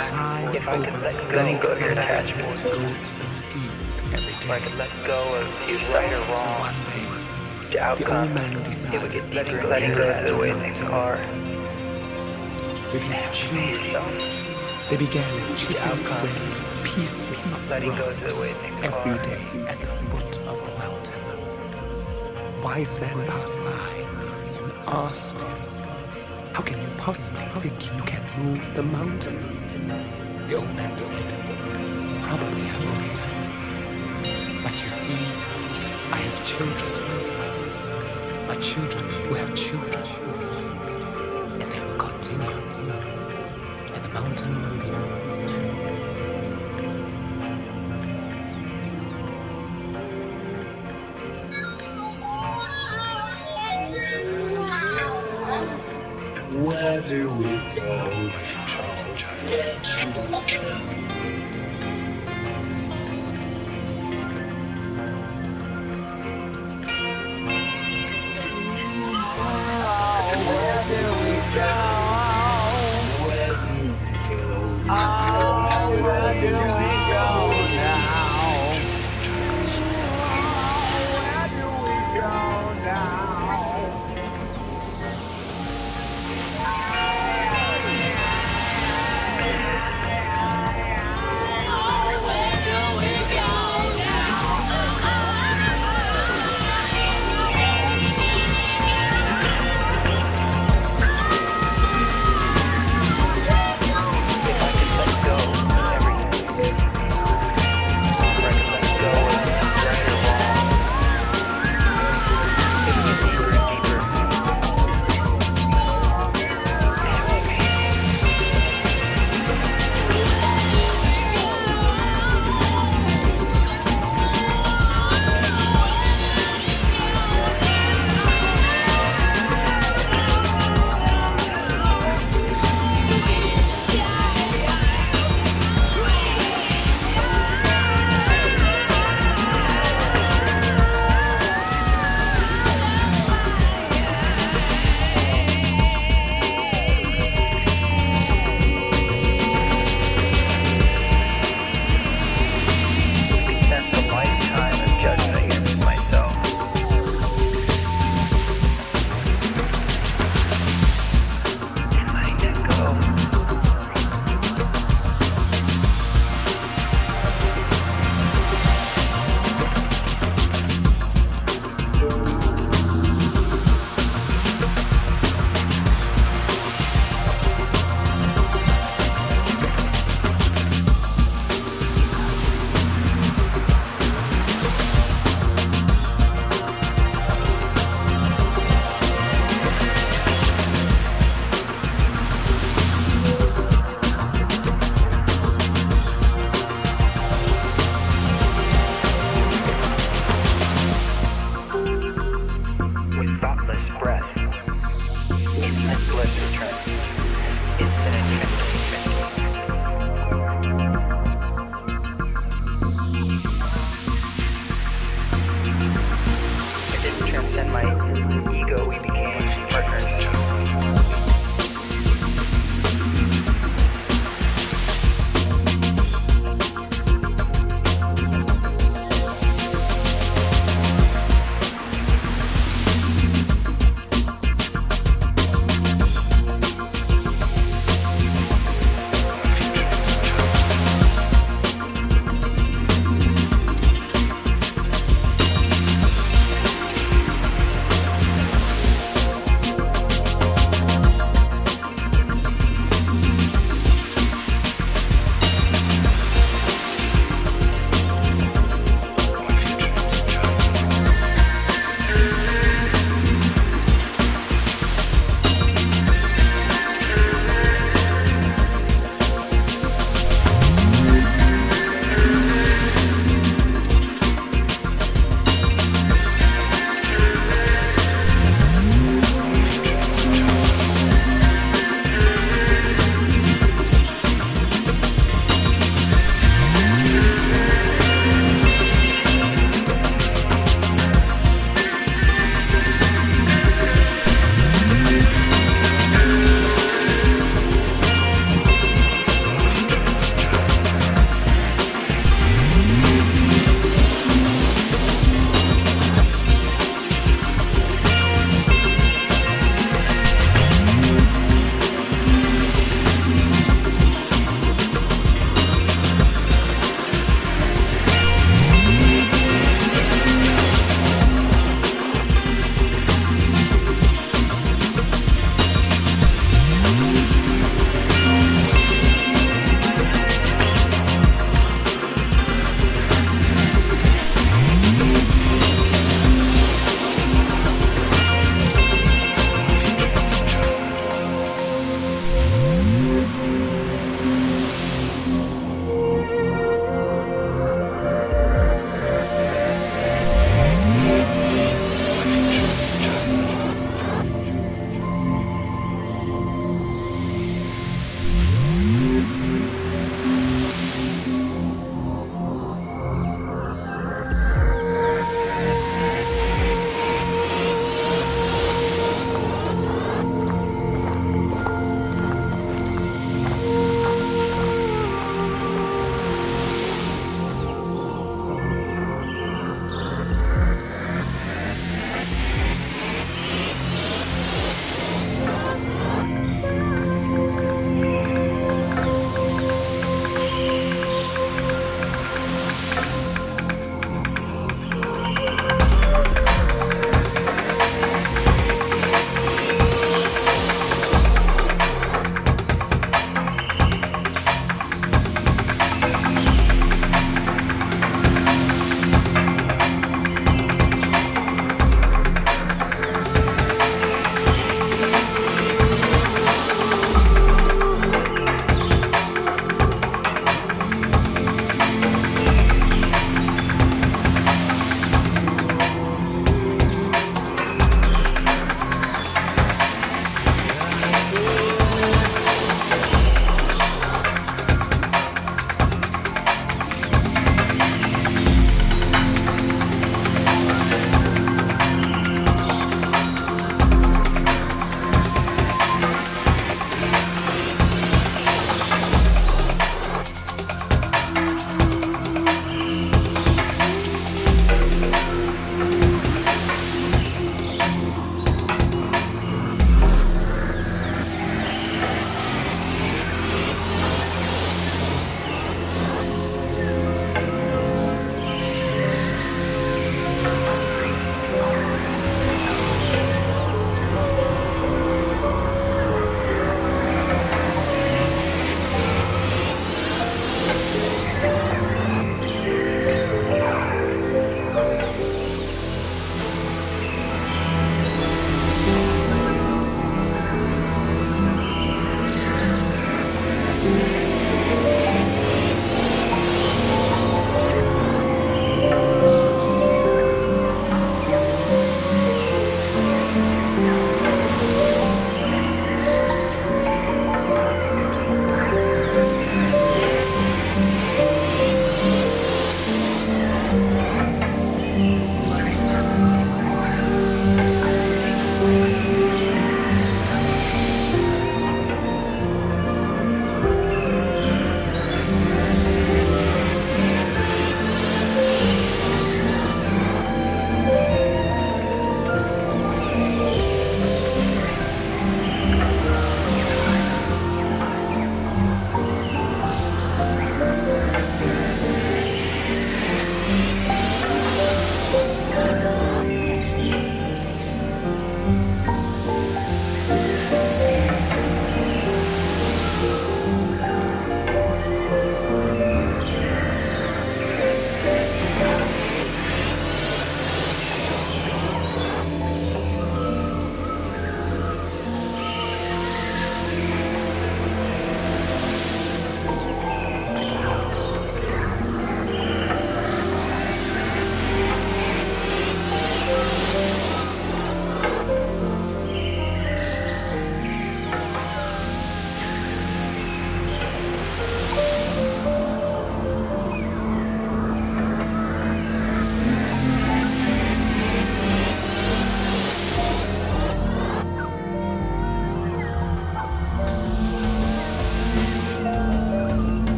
They have to climb If I could let go of your attachment. go to the field every If I could let go of your right or wrong, the outcome, man it would get better letting go of the way things are. With his children, they began chipping outcome. away pieces of rocks of the way things every day at the foot of the mountain. Wise men passed by and asked him, How can you possibly think you can move the mountain? The old man said, Probably I won't. But you see, I have children. My children who have children. And they will continue. And the mountain will. Where do we go? If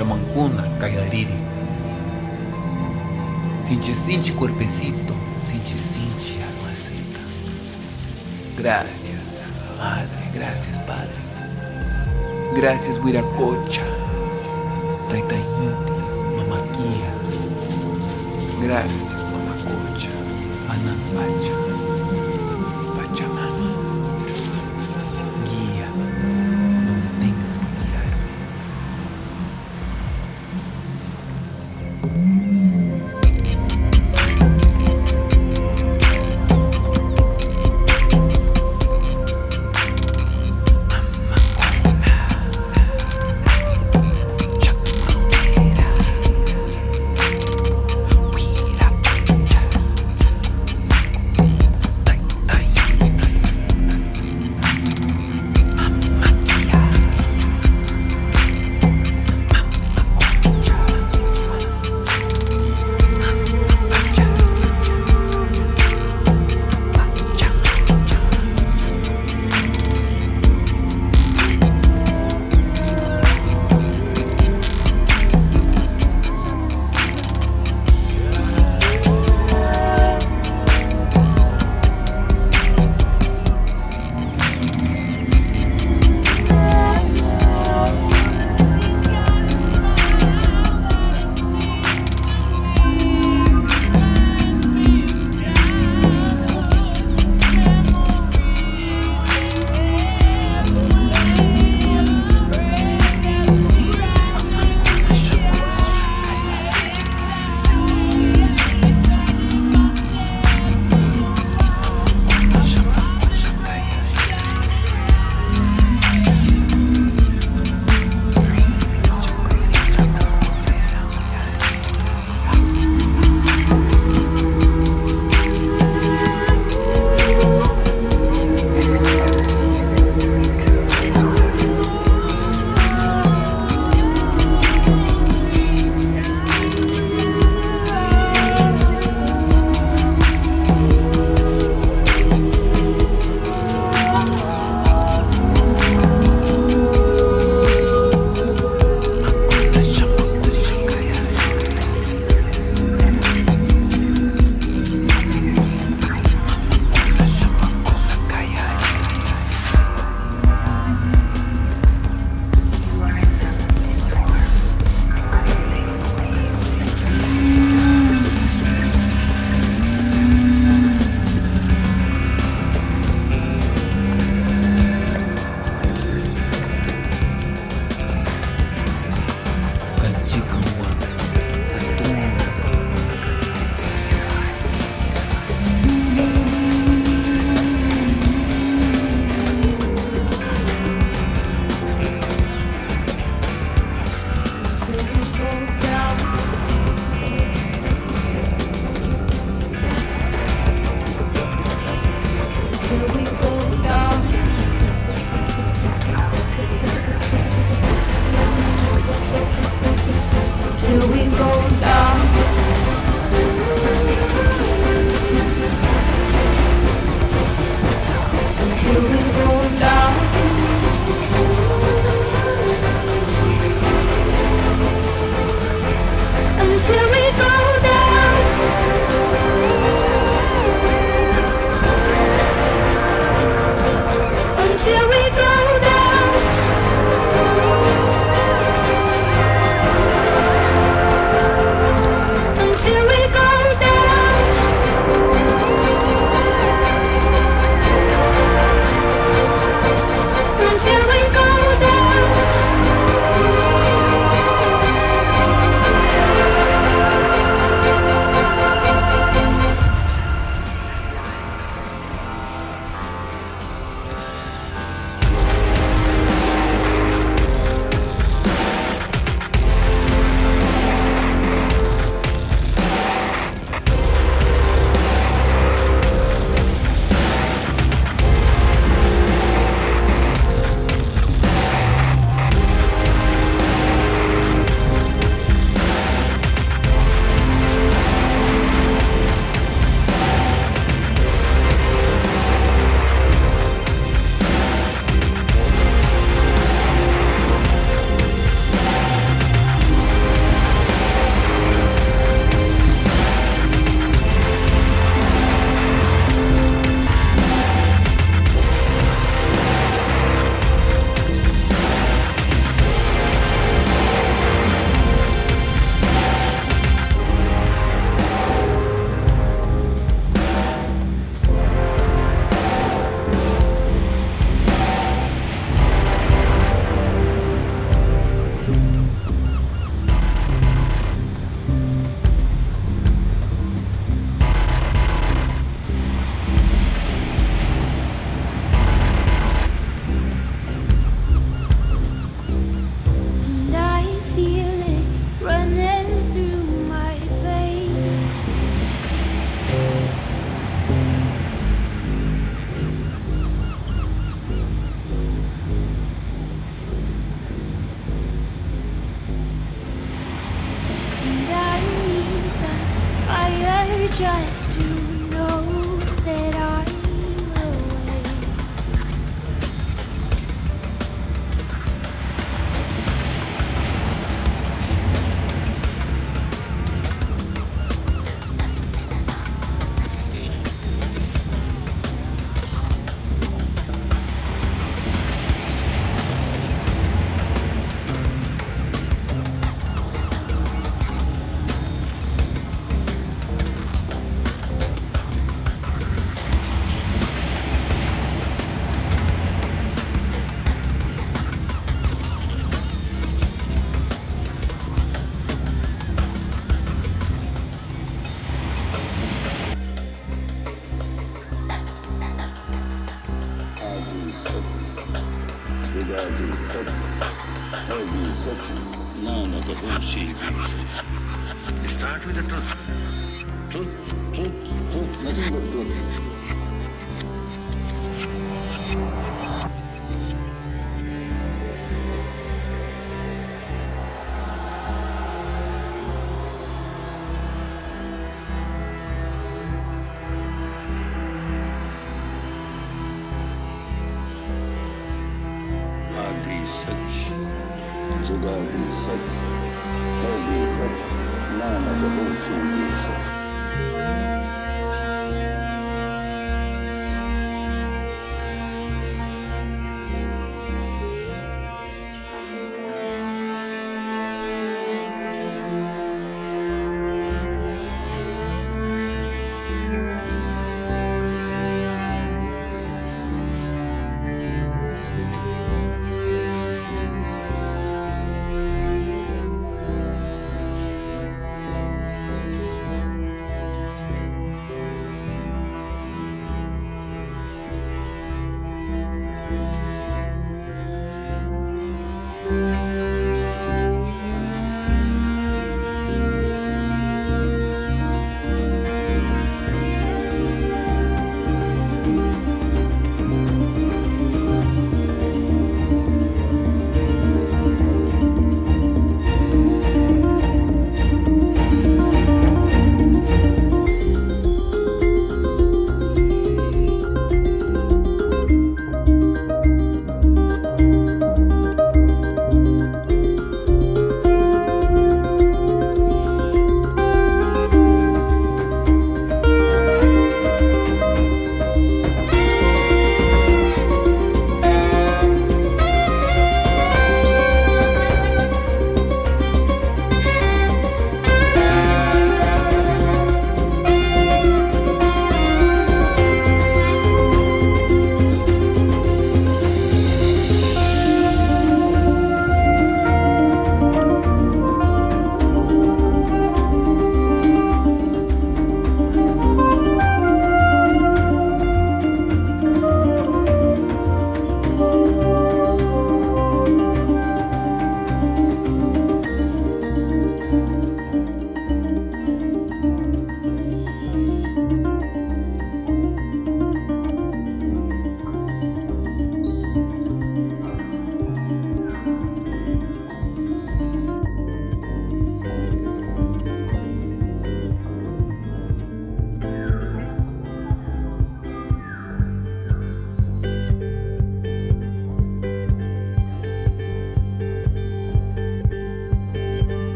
chamancuna, caiariri. Sinte, sinte, corpecito, sinte, sinte, almacita. Gracias, Madre, gracias, Padre. Gracias, Huiracocha, Taitaínti, Mamaquia. Gracias. Start with the truth. Truth, truth, truth, nothing but truth.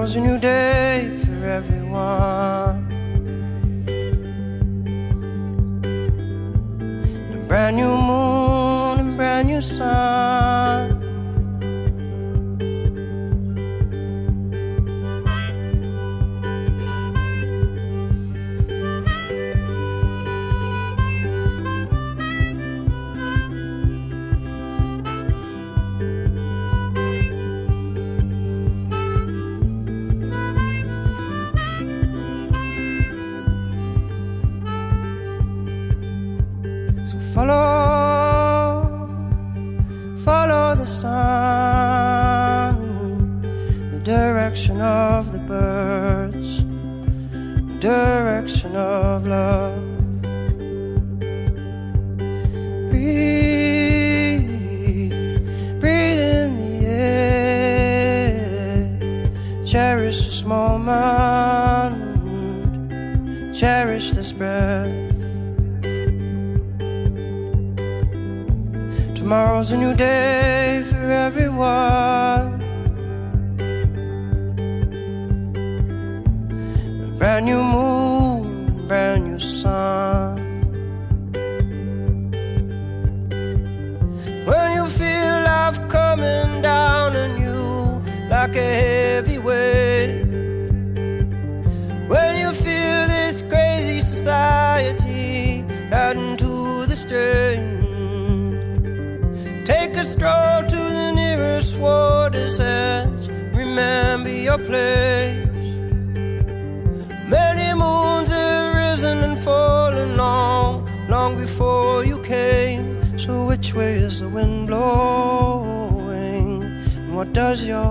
tomorrow's a new day for everyone. Tomorrow's a new day for everyone. A brand new moon which way is the wind blowing? And what does your